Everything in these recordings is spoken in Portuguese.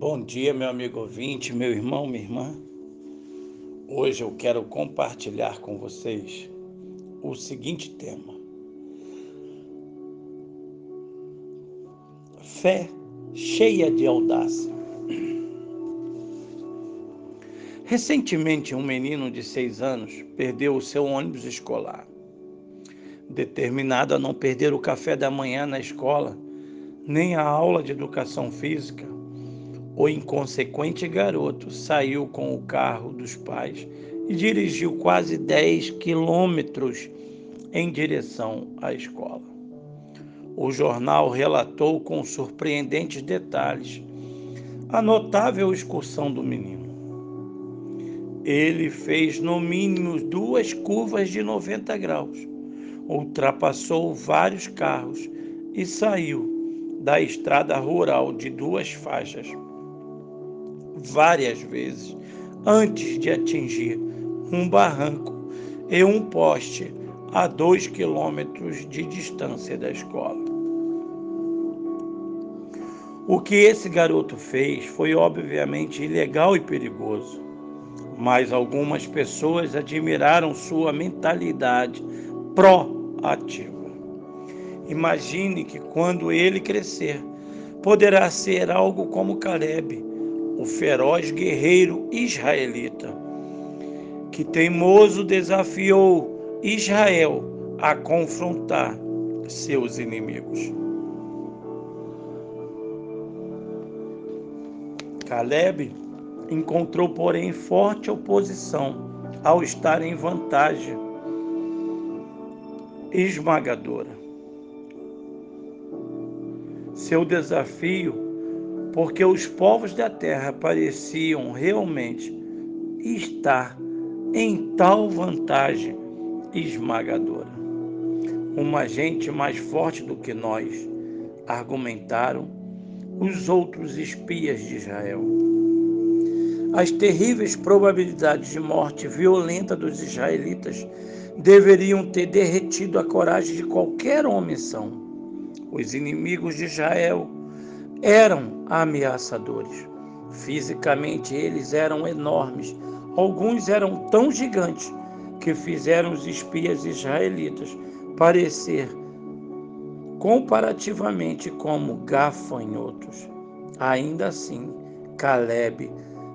Bom dia, meu amigo ouvinte, meu irmão, minha irmã. Hoje eu quero compartilhar com vocês o seguinte tema: Fé cheia de audácia. Recentemente, um menino de seis anos perdeu o seu ônibus escolar. Determinado a não perder o café da manhã na escola, nem a aula de educação física, o inconsequente garoto saiu com o carro dos pais e dirigiu quase 10 quilômetros em direção à escola. O jornal relatou com surpreendentes detalhes a notável excursão do menino. Ele fez no mínimo duas curvas de 90 graus, ultrapassou vários carros e saiu da estrada rural de duas faixas várias vezes antes de atingir um barranco e um poste a dois quilômetros de distância da escola. O que esse garoto fez foi obviamente ilegal e perigoso, mas algumas pessoas admiraram sua mentalidade proativa. Imagine que quando ele crescer, poderá ser algo como Caleb, o feroz guerreiro israelita, que teimoso desafiou Israel a confrontar seus inimigos. Caleb encontrou, porém, forte oposição ao estar em vantagem esmagadora. Seu desafio porque os povos da terra pareciam realmente estar em tal vantagem esmagadora. Uma gente mais forte do que nós, argumentaram os outros espias de Israel. As terríveis probabilidades de morte violenta dos israelitas deveriam ter derretido a coragem de qualquer homem são. Os inimigos de Israel eram ameaçadores. Fisicamente eles eram enormes. Alguns eram tão gigantes que fizeram os espias israelitas parecer comparativamente como gafanhotos. Ainda assim, Caleb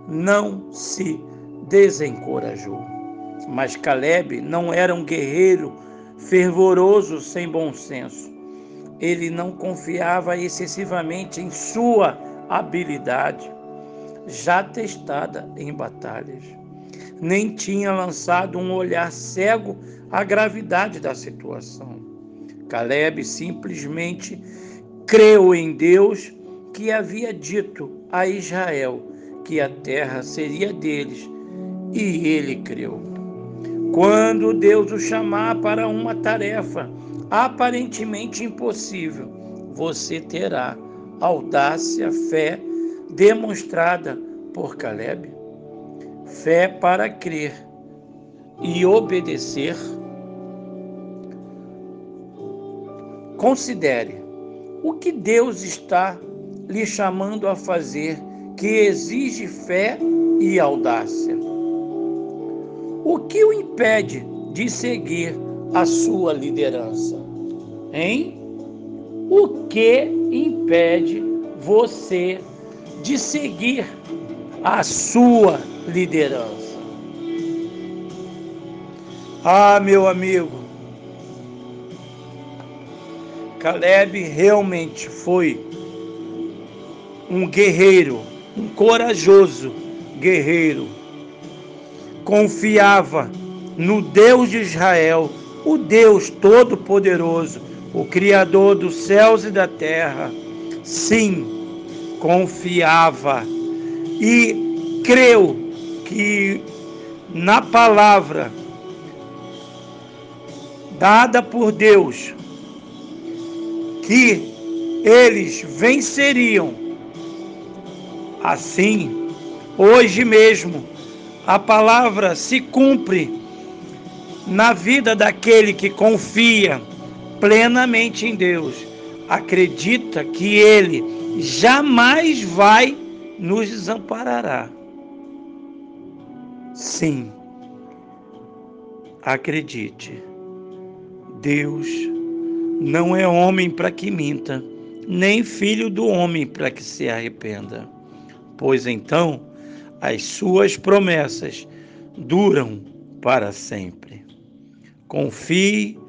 não se desencorajou. Mas Caleb não era um guerreiro fervoroso sem bom senso ele não confiava excessivamente em sua habilidade, já testada em batalhas. Nem tinha lançado um olhar cego à gravidade da situação. Caleb simplesmente creu em Deus que havia dito a Israel que a terra seria deles, e ele creu. Quando Deus o chamar para uma tarefa, aparentemente impossível, você terá audácia, fé demonstrada por Caleb, fé para crer e obedecer. Considere o que Deus está lhe chamando a fazer que exige fé e audácia. O que o impede de seguir a sua liderança? Hein? O que impede você de seguir a sua liderança? Ah, meu amigo, Caleb realmente foi um guerreiro, um corajoso guerreiro. Confiava no Deus de Israel o Deus Todo-Poderoso, o Criador dos céus e da terra, sim, confiava e creu que na palavra dada por Deus, que eles venceriam. Assim, hoje mesmo, a palavra se cumpre na vida daquele que confia plenamente em Deus, acredita que ele jamais vai nos desamparará. Sim, acredite, Deus não é homem para que minta, nem filho do homem para que se arrependa. Pois então as suas promessas duram para sempre. Confie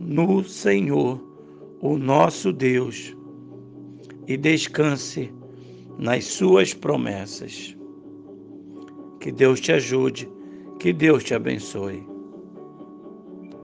no Senhor, o nosso Deus, e descanse nas suas promessas. Que Deus te ajude, que Deus te abençoe.